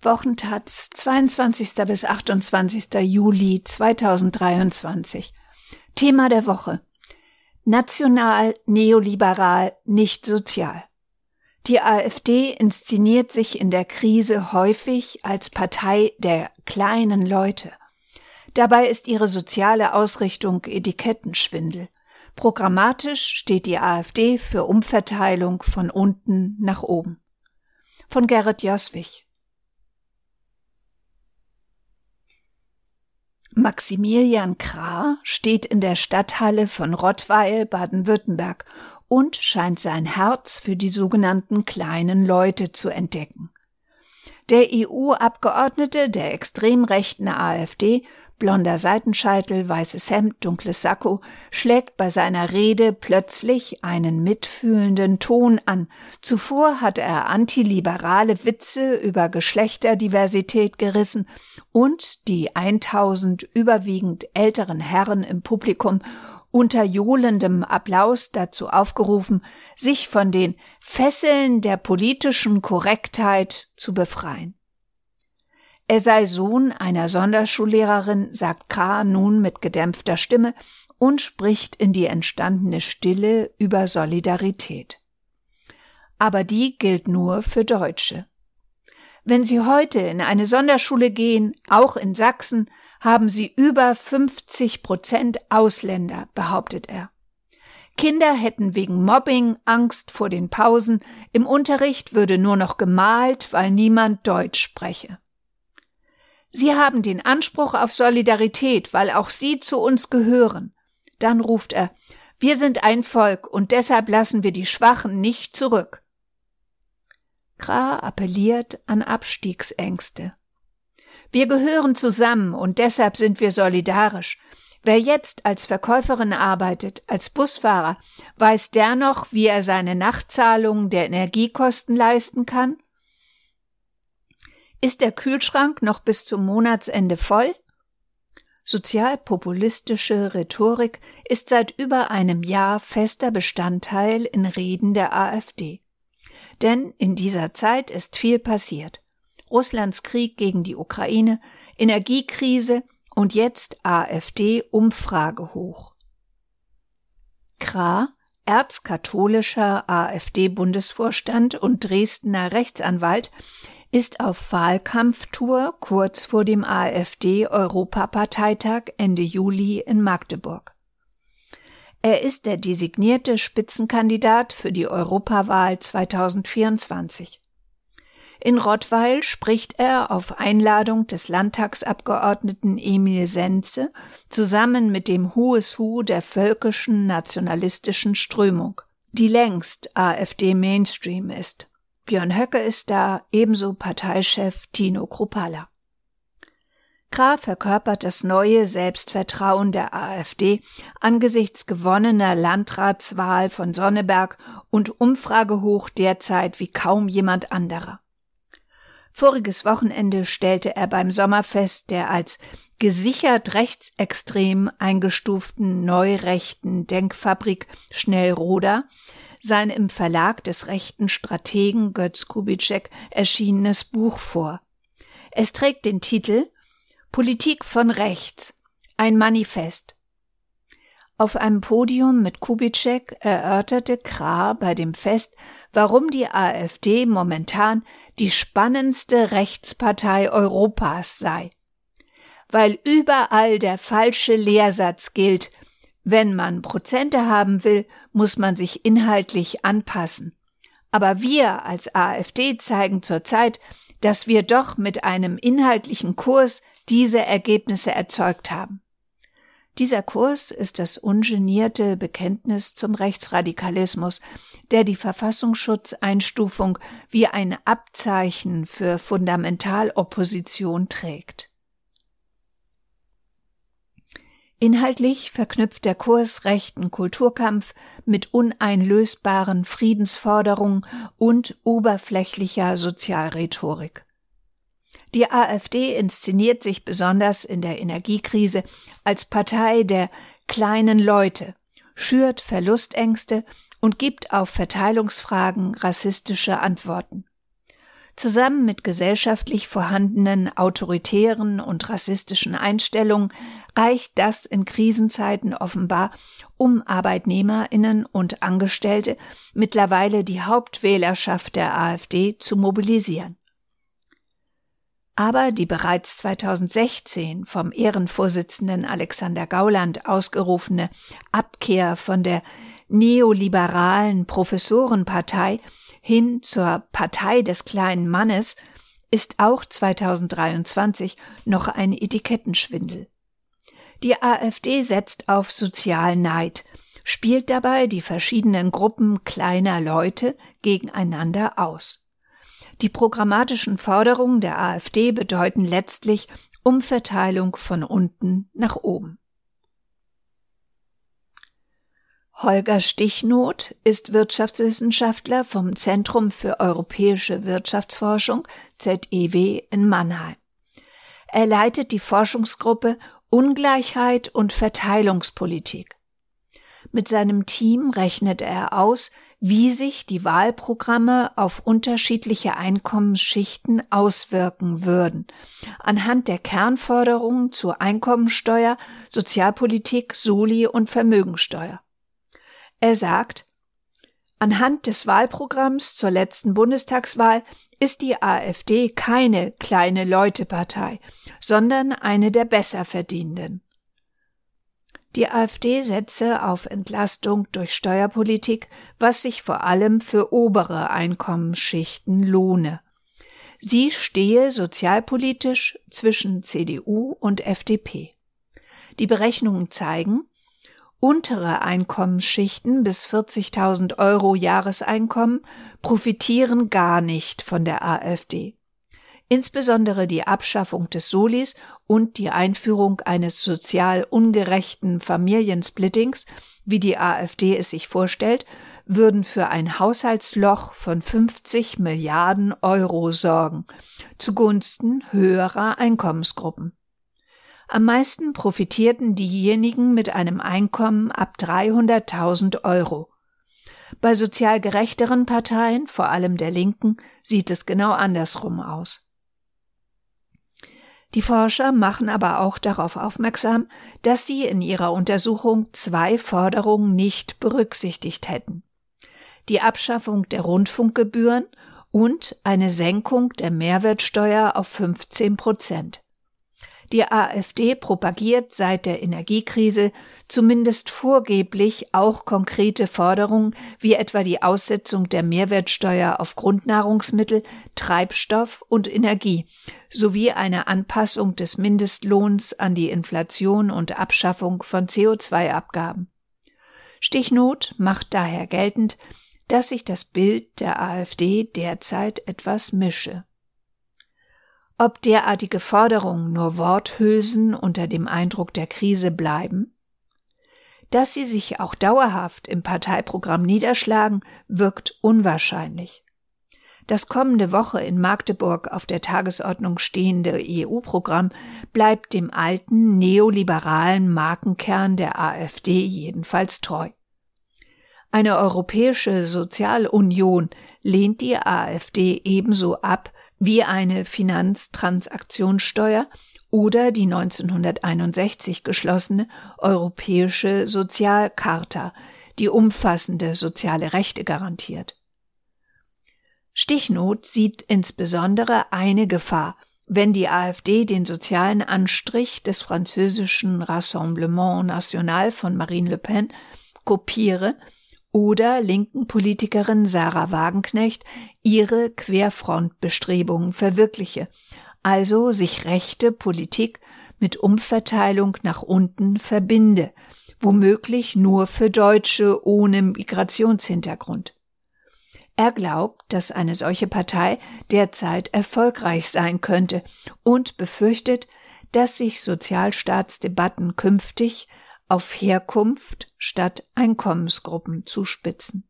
Wochentaz, 22. bis 28. Juli 2023. Thema der Woche. National, neoliberal, nicht sozial. Die AfD inszeniert sich in der Krise häufig als Partei der kleinen Leute. Dabei ist ihre soziale Ausrichtung Etikettenschwindel. Programmatisch steht die AfD für Umverteilung von unten nach oben. Von Gerrit Joswig. Maximilian Krah steht in der Stadthalle von Rottweil, Baden-Württemberg und scheint sein Herz für die sogenannten kleinen Leute zu entdecken. Der EU-Abgeordnete der extrem rechten AfD blonder Seitenscheitel, weißes Hemd, dunkles Sakko, schlägt bei seiner Rede plötzlich einen mitfühlenden Ton an. Zuvor hat er antiliberale Witze über Geschlechterdiversität gerissen und die 1000 überwiegend älteren Herren im Publikum unter johlendem Applaus dazu aufgerufen, sich von den Fesseln der politischen Korrektheit zu befreien. Er sei Sohn einer Sonderschullehrerin, sagt K. nun mit gedämpfter Stimme und spricht in die entstandene Stille über Solidarität. Aber die gilt nur für Deutsche. Wenn Sie heute in eine Sonderschule gehen, auch in Sachsen, haben Sie über 50 Prozent Ausländer, behauptet er. Kinder hätten wegen Mobbing Angst vor den Pausen, im Unterricht würde nur noch gemalt, weil niemand Deutsch spreche. Sie haben den Anspruch auf Solidarität, weil auch Sie zu uns gehören. Dann ruft er, wir sind ein Volk und deshalb lassen wir die Schwachen nicht zurück. Kra appelliert an Abstiegsängste. Wir gehören zusammen und deshalb sind wir solidarisch. Wer jetzt als Verkäuferin arbeitet, als Busfahrer, weiß der noch, wie er seine Nachtzahlungen der Energiekosten leisten kann? Ist der Kühlschrank noch bis zum Monatsende voll? Sozialpopulistische Rhetorik ist seit über einem Jahr fester Bestandteil in Reden der AfD. Denn in dieser Zeit ist viel passiert. Russlands Krieg gegen die Ukraine, Energiekrise und jetzt AfD Umfrage hoch. Kra, erzkatholischer AfD-Bundesvorstand und Dresdner Rechtsanwalt, ist auf Wahlkampftour kurz vor dem AfD-Europaparteitag Ende Juli in Magdeburg. Er ist der designierte Spitzenkandidat für die Europawahl 2024. In Rottweil spricht er auf Einladung des Landtagsabgeordneten Emil Senze zusammen mit dem Who's Who der völkischen nationalistischen Strömung, die längst AfD Mainstream ist. Björn Höcke ist da, ebenso Parteichef Tino Kruppalla. Graf verkörpert das neue Selbstvertrauen der AfD angesichts gewonnener Landratswahl von Sonneberg und Umfragehoch derzeit wie kaum jemand anderer. Voriges Wochenende stellte er beim Sommerfest der als gesichert rechtsextrem eingestuften neurechten Denkfabrik Schnellroda sein im Verlag des rechten Strategen Götz Kubitschek erschienenes Buch vor. Es trägt den Titel Politik von rechts, ein Manifest. Auf einem Podium mit Kubitschek erörterte Krah bei dem Fest, warum die AfD momentan die spannendste Rechtspartei Europas sei. Weil überall der falsche Lehrsatz gilt, wenn man Prozente haben will, muss man sich inhaltlich anpassen. Aber wir als AfD zeigen zurzeit, dass wir doch mit einem inhaltlichen Kurs diese Ergebnisse erzeugt haben. Dieser Kurs ist das ungenierte Bekenntnis zum Rechtsradikalismus, der die Verfassungsschutzeinstufung wie ein Abzeichen für Fundamentalopposition trägt. Inhaltlich verknüpft der Kurs rechten Kulturkampf mit uneinlösbaren Friedensforderungen und oberflächlicher Sozialrhetorik. Die AfD inszeniert sich besonders in der Energiekrise als Partei der kleinen Leute, schürt Verlustängste und gibt auf Verteilungsfragen rassistische Antworten. Zusammen mit gesellschaftlich vorhandenen autoritären und rassistischen Einstellungen reicht das in Krisenzeiten offenbar, um Arbeitnehmerinnen und Angestellte, mittlerweile die Hauptwählerschaft der AfD, zu mobilisieren. Aber die bereits 2016 vom Ehrenvorsitzenden Alexander Gauland ausgerufene Abkehr von der neoliberalen Professorenpartei hin zur Partei des kleinen Mannes ist auch 2023 noch ein Etikettenschwindel. Die AfD setzt auf Sozialneid, spielt dabei die verschiedenen Gruppen kleiner Leute gegeneinander aus. Die programmatischen Forderungen der AfD bedeuten letztlich Umverteilung von unten nach oben. Holger Stichnoth ist Wirtschaftswissenschaftler vom Zentrum für europäische Wirtschaftsforschung ZEW in Mannheim. Er leitet die Forschungsgruppe Ungleichheit und Verteilungspolitik. Mit seinem Team rechnet er aus, wie sich die Wahlprogramme auf unterschiedliche Einkommensschichten auswirken würden, anhand der Kernforderungen zur Einkommensteuer, Sozialpolitik, Soli und Vermögensteuer. Er sagt, Anhand des Wahlprogramms zur letzten Bundestagswahl ist die AfD keine kleine Leutepartei, sondern eine der Besserverdienenden. Die AfD setze auf Entlastung durch Steuerpolitik, was sich vor allem für obere Einkommensschichten lohne. Sie stehe sozialpolitisch zwischen CDU und FDP. Die Berechnungen zeigen, Untere Einkommensschichten bis 40.000 Euro Jahreseinkommen profitieren gar nicht von der AfD. Insbesondere die Abschaffung des Solis und die Einführung eines sozial ungerechten Familiensplittings, wie die AfD es sich vorstellt, würden für ein Haushaltsloch von 50 Milliarden Euro sorgen, zugunsten höherer Einkommensgruppen. Am meisten profitierten diejenigen mit einem Einkommen ab 300.000 Euro. Bei sozial gerechteren Parteien, vor allem der Linken, sieht es genau andersrum aus. Die Forscher machen aber auch darauf aufmerksam, dass sie in ihrer Untersuchung zwei Forderungen nicht berücksichtigt hätten. Die Abschaffung der Rundfunkgebühren und eine Senkung der Mehrwertsteuer auf 15 Prozent. Die AfD propagiert seit der Energiekrise zumindest vorgeblich auch konkrete Forderungen wie etwa die Aussetzung der Mehrwertsteuer auf Grundnahrungsmittel, Treibstoff und Energie sowie eine Anpassung des Mindestlohns an die Inflation und Abschaffung von CO2-Abgaben. Stichnot macht daher geltend, dass sich das Bild der AfD derzeit etwas mische. Ob derartige Forderungen nur Worthülsen unter dem Eindruck der Krise bleiben? Dass sie sich auch dauerhaft im Parteiprogramm niederschlagen, wirkt unwahrscheinlich. Das kommende Woche in Magdeburg auf der Tagesordnung stehende EU-Programm bleibt dem alten neoliberalen Markenkern der AfD jedenfalls treu. Eine europäische Sozialunion lehnt die AfD ebenso ab wie eine Finanztransaktionssteuer oder die 1961 geschlossene Europäische Sozialcharta, die umfassende soziale Rechte garantiert. Stichnot sieht insbesondere eine Gefahr, wenn die AfD den sozialen Anstrich des französischen Rassemblement National von Marine Le Pen kopiere oder linken Politikerin Sarah Wagenknecht ihre Querfrontbestrebungen verwirkliche, also sich rechte Politik mit Umverteilung nach unten verbinde, womöglich nur für Deutsche ohne Migrationshintergrund. Er glaubt, dass eine solche Partei derzeit erfolgreich sein könnte und befürchtet, dass sich Sozialstaatsdebatten künftig auf Herkunft statt Einkommensgruppen zuspitzen.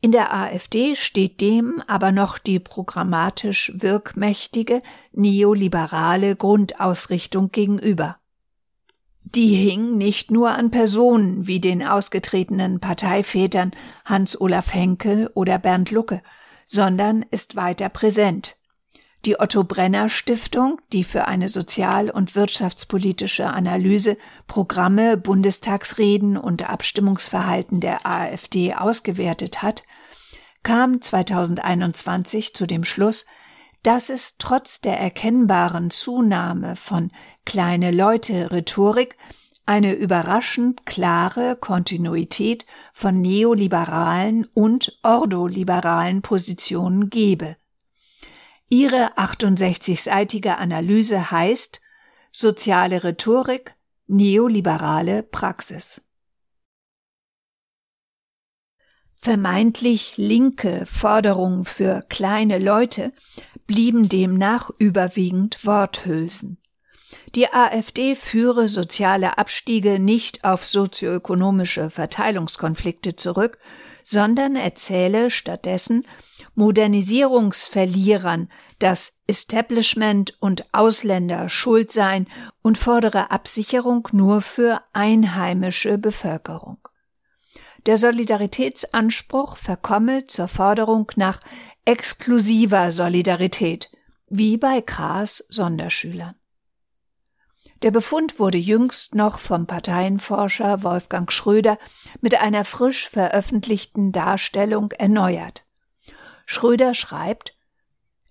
In der AfD steht dem aber noch die programmatisch wirkmächtige neoliberale Grundausrichtung gegenüber. Die hing nicht nur an Personen wie den ausgetretenen Parteivätern Hans Olaf Henkel oder Bernd Lucke, sondern ist weiter präsent. Die Otto Brenner Stiftung, die für eine sozial- und wirtschaftspolitische Analyse Programme, Bundestagsreden und Abstimmungsverhalten der AfD ausgewertet hat, kam 2021 zu dem Schluss, dass es trotz der erkennbaren Zunahme von kleine Leute Rhetorik eine überraschend klare Kontinuität von neoliberalen und ordoliberalen Positionen gebe. Ihre 68-seitige Analyse heißt Soziale Rhetorik, neoliberale Praxis. Vermeintlich linke Forderungen für kleine Leute blieben demnach überwiegend Worthülsen. Die AfD führe soziale Abstiege nicht auf sozioökonomische Verteilungskonflikte zurück, sondern erzähle stattdessen Modernisierungsverlierern, dass Establishment und Ausländer schuld seien und fordere Absicherung nur für einheimische Bevölkerung. Der Solidaritätsanspruch verkomme zur Forderung nach exklusiver Solidarität, wie bei Kras Sonderschülern. Der Befund wurde jüngst noch vom Parteienforscher Wolfgang Schröder mit einer frisch veröffentlichten Darstellung erneuert. Schröder schreibt,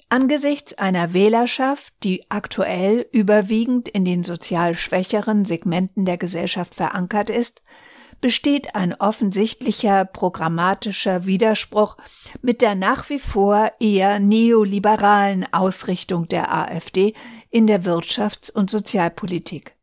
Angesichts einer Wählerschaft, die aktuell überwiegend in den sozial schwächeren Segmenten der Gesellschaft verankert ist, besteht ein offensichtlicher programmatischer Widerspruch mit der nach wie vor eher neoliberalen Ausrichtung der AfD in der Wirtschafts- und Sozialpolitik.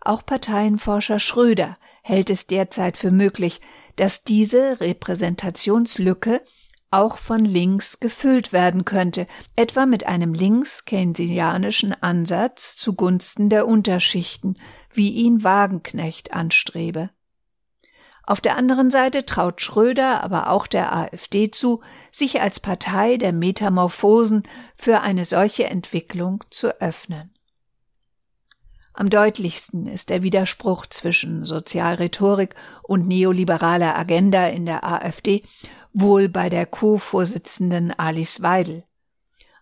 Auch Parteienforscher Schröder hält es derzeit für möglich, dass diese Repräsentationslücke auch von links gefüllt werden könnte, etwa mit einem links-keynesianischen Ansatz zugunsten der Unterschichten, wie ihn Wagenknecht anstrebe. Auf der anderen Seite traut Schröder aber auch der AfD zu, sich als Partei der Metamorphosen für eine solche Entwicklung zu öffnen. Am deutlichsten ist der Widerspruch zwischen Sozialrhetorik und neoliberaler Agenda in der AfD wohl bei der Co-Vorsitzenden Alice Weidel.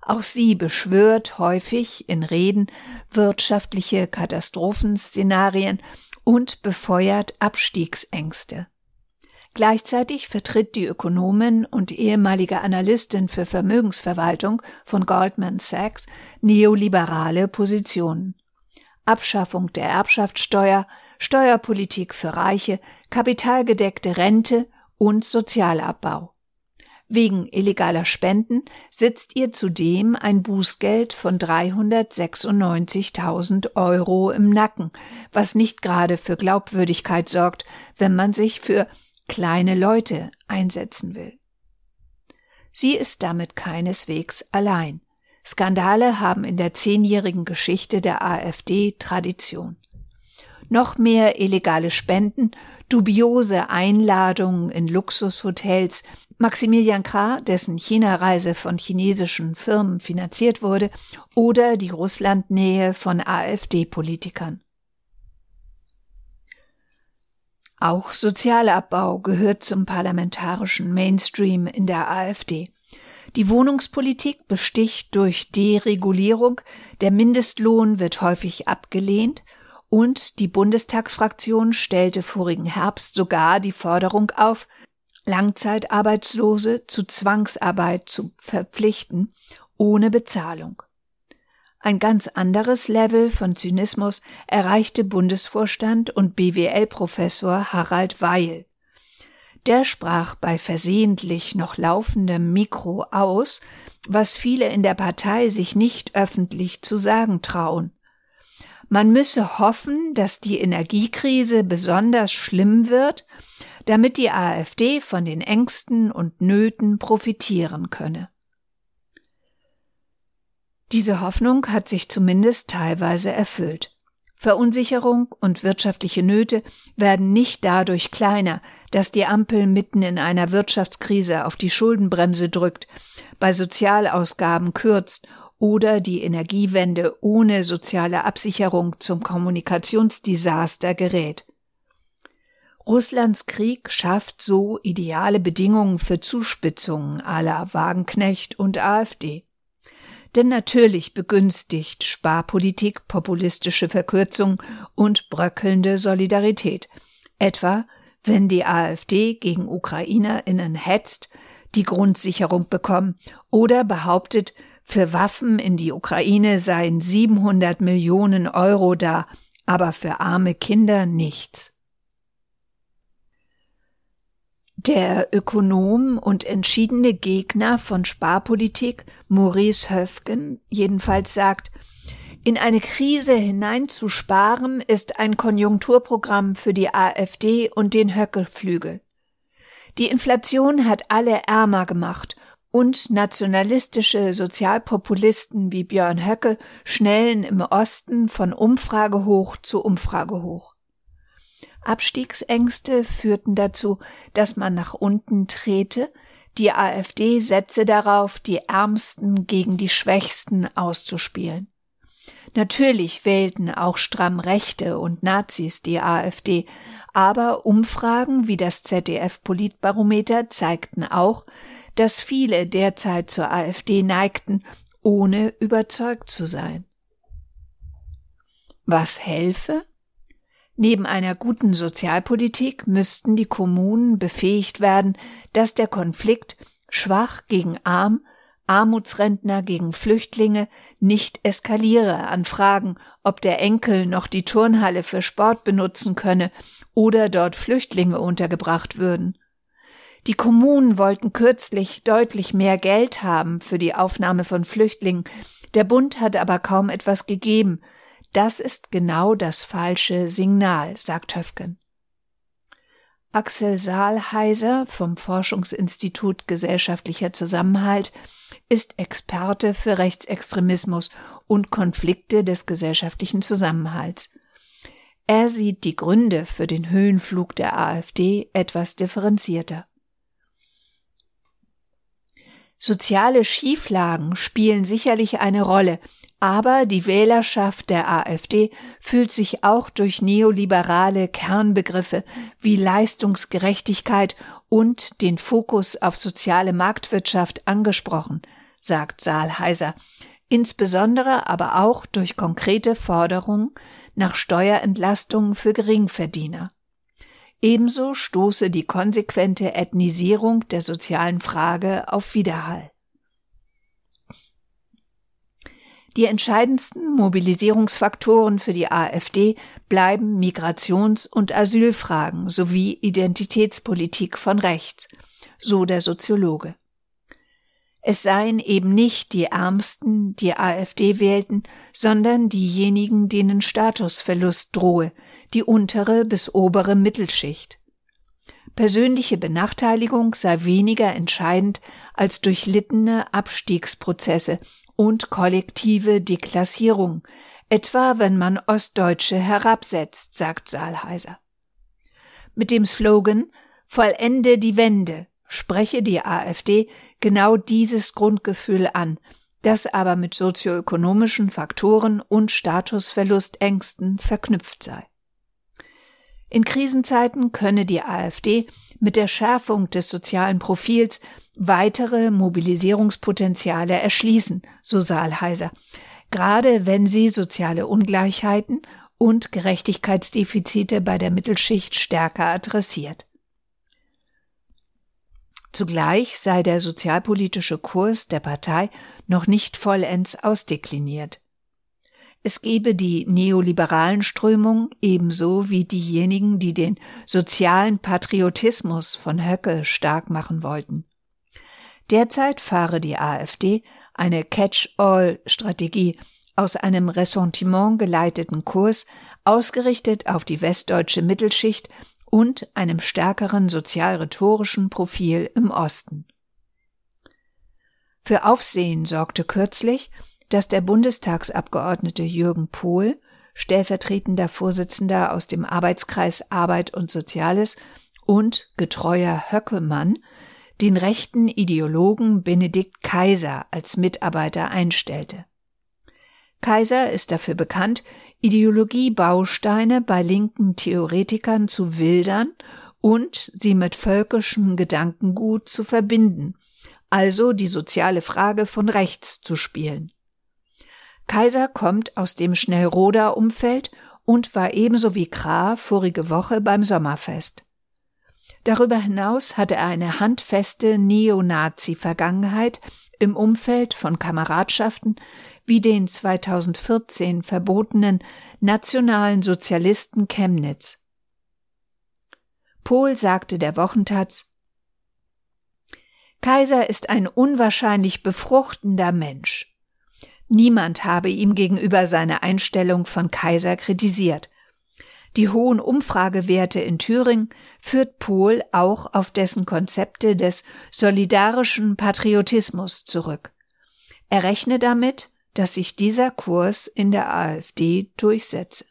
Auch sie beschwört häufig in Reden wirtschaftliche Katastrophenszenarien und befeuert Abstiegsängste. Gleichzeitig vertritt die Ökonomin und ehemalige Analystin für Vermögensverwaltung von Goldman Sachs neoliberale Positionen. Abschaffung der Erbschaftssteuer, Steuerpolitik für Reiche, kapitalgedeckte Rente und Sozialabbau. Wegen illegaler Spenden sitzt ihr zudem ein Bußgeld von 396.000 Euro im Nacken, was nicht gerade für Glaubwürdigkeit sorgt, wenn man sich für kleine Leute einsetzen will. Sie ist damit keineswegs allein. Skandale haben in der zehnjährigen Geschichte der AfD Tradition. Noch mehr illegale Spenden dubiose Einladungen in Luxushotels, Maximilian Krah, dessen China-Reise von chinesischen Firmen finanziert wurde, oder die Russlandnähe von AfD-Politikern. Auch Sozialabbau gehört zum parlamentarischen Mainstream in der AfD. Die Wohnungspolitik besticht durch Deregulierung, der Mindestlohn wird häufig abgelehnt und die Bundestagsfraktion stellte vorigen Herbst sogar die Forderung auf, Langzeitarbeitslose zu Zwangsarbeit zu verpflichten, ohne Bezahlung. Ein ganz anderes Level von Zynismus erreichte Bundesvorstand und BWL-Professor Harald Weil. Der sprach bei versehentlich noch laufendem Mikro aus, was viele in der Partei sich nicht öffentlich zu sagen trauen. Man müsse hoffen, dass die Energiekrise besonders schlimm wird, damit die AfD von den Ängsten und Nöten profitieren könne. Diese Hoffnung hat sich zumindest teilweise erfüllt. Verunsicherung und wirtschaftliche Nöte werden nicht dadurch kleiner, dass die Ampel mitten in einer Wirtschaftskrise auf die Schuldenbremse drückt, bei Sozialausgaben kürzt oder die Energiewende ohne soziale Absicherung zum Kommunikationsdesaster gerät. Russlands Krieg schafft so ideale Bedingungen für Zuspitzungen aller Wagenknecht und AfD. Denn natürlich begünstigt Sparpolitik populistische Verkürzung und bröckelnde Solidarität. Etwa, wenn die AfD gegen UkrainerInnen hetzt, die Grundsicherung bekommen oder behauptet, für Waffen in die Ukraine seien 700 Millionen Euro da, aber für arme Kinder nichts. Der Ökonom und entschiedene Gegner von Sparpolitik, Maurice Höfgen, jedenfalls sagt, in eine Krise hineinzusparen ist ein Konjunkturprogramm für die AfD und den Höckelflügel. Die Inflation hat alle ärmer gemacht und nationalistische Sozialpopulisten wie Björn Höcke schnellen im Osten von Umfrage hoch zu Umfrage hoch. Abstiegsängste führten dazu, dass man nach unten trete, die AfD setze darauf, die Ärmsten gegen die Schwächsten auszuspielen. Natürlich wählten auch stramm Rechte und Nazis die AfD, aber Umfragen wie das ZDF Politbarometer zeigten auch, dass viele derzeit zur AfD neigten, ohne überzeugt zu sein. Was helfe? Neben einer guten Sozialpolitik müssten die Kommunen befähigt werden, dass der Konflikt schwach gegen arm, Armutsrentner gegen Flüchtlinge nicht eskaliere an Fragen, ob der Enkel noch die Turnhalle für Sport benutzen könne oder dort Flüchtlinge untergebracht würden. Die Kommunen wollten kürzlich deutlich mehr Geld haben für die Aufnahme von Flüchtlingen, der Bund hat aber kaum etwas gegeben, das ist genau das falsche Signal, sagt Höfgen. Axel Saalheiser vom Forschungsinstitut Gesellschaftlicher Zusammenhalt ist Experte für Rechtsextremismus und Konflikte des gesellschaftlichen Zusammenhalts. Er sieht die Gründe für den Höhenflug der AfD etwas differenzierter. Soziale Schieflagen spielen sicherlich eine Rolle, aber die Wählerschaft der AfD fühlt sich auch durch neoliberale Kernbegriffe wie Leistungsgerechtigkeit und den Fokus auf soziale Marktwirtschaft angesprochen, sagt Saalheiser, insbesondere aber auch durch konkrete Forderungen nach Steuerentlastungen für Geringverdiener. Ebenso stoße die konsequente Ethnisierung der sozialen Frage auf Widerhall. Die entscheidendsten Mobilisierungsfaktoren für die AfD bleiben Migrations- und Asylfragen sowie Identitätspolitik von rechts, so der Soziologe. Es seien eben nicht die Ärmsten, die AfD wählten, sondern diejenigen, denen Statusverlust drohe, die untere bis obere Mittelschicht. Persönliche Benachteiligung sei weniger entscheidend als durchlittene Abstiegsprozesse und kollektive Deklassierung, etwa wenn man Ostdeutsche herabsetzt, sagt Saalheiser. Mit dem Slogan Vollende die Wende spreche die AfD genau dieses Grundgefühl an, das aber mit sozioökonomischen Faktoren und Statusverlustängsten verknüpft sei. In Krisenzeiten könne die AfD mit der Schärfung des sozialen Profils weitere Mobilisierungspotenziale erschließen, so Saalheiser, gerade wenn sie soziale Ungleichheiten und Gerechtigkeitsdefizite bei der Mittelschicht stärker adressiert. Zugleich sei der sozialpolitische Kurs der Partei noch nicht vollends ausdekliniert. Es gebe die neoliberalen Strömungen ebenso wie diejenigen, die den sozialen Patriotismus von Höcke stark machen wollten. Derzeit fahre die AfD eine Catch-all-Strategie aus einem Ressentiment geleiteten Kurs, ausgerichtet auf die westdeutsche Mittelschicht und einem stärkeren sozial-rhetorischen Profil im Osten. Für Aufsehen sorgte kürzlich, dass der Bundestagsabgeordnete Jürgen Pohl, stellvertretender Vorsitzender aus dem Arbeitskreis Arbeit und Soziales und getreuer Höckemann, den rechten Ideologen Benedikt Kaiser als Mitarbeiter einstellte Kaiser ist dafür bekannt, Ideologiebausteine bei linken Theoretikern zu wildern und sie mit völkischem Gedankengut zu verbinden, also die soziale Frage von rechts zu spielen. Kaiser kommt aus dem Schnellroder Umfeld und war ebenso wie Krah vorige Woche beim Sommerfest. Darüber hinaus hatte er eine handfeste Neonazi-Vergangenheit im Umfeld von Kameradschaften wie den 2014 verbotenen Nationalen Sozialisten Chemnitz. Pohl sagte der Wochentaz, Kaiser ist ein unwahrscheinlich befruchtender Mensch. Niemand habe ihm gegenüber seine Einstellung von Kaiser kritisiert. Die hohen Umfragewerte in Thüringen führt Pohl auch auf dessen Konzepte des solidarischen Patriotismus zurück. Er rechne damit, dass sich dieser Kurs in der AfD durchsetze.